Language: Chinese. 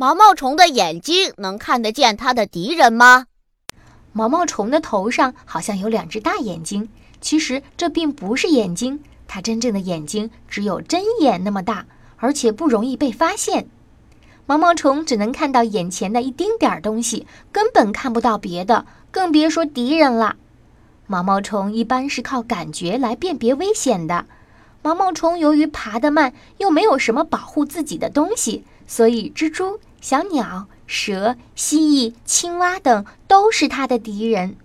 毛毛虫的眼睛能看得见它的敌人吗？毛毛虫的头上好像有两只大眼睛，其实这并不是眼睛，它真正的眼睛只有针眼那么大，而且不容易被发现。毛毛虫只能看到眼前的一丁点儿东西，根本看不到别的，更别说敌人了。毛毛虫一般是靠感觉来辨别危险的。毛毛虫由于爬得慢，又没有什么保护自己的东西，所以蜘蛛、小鸟、蛇、蜥蜴、青蛙等都是它的敌人。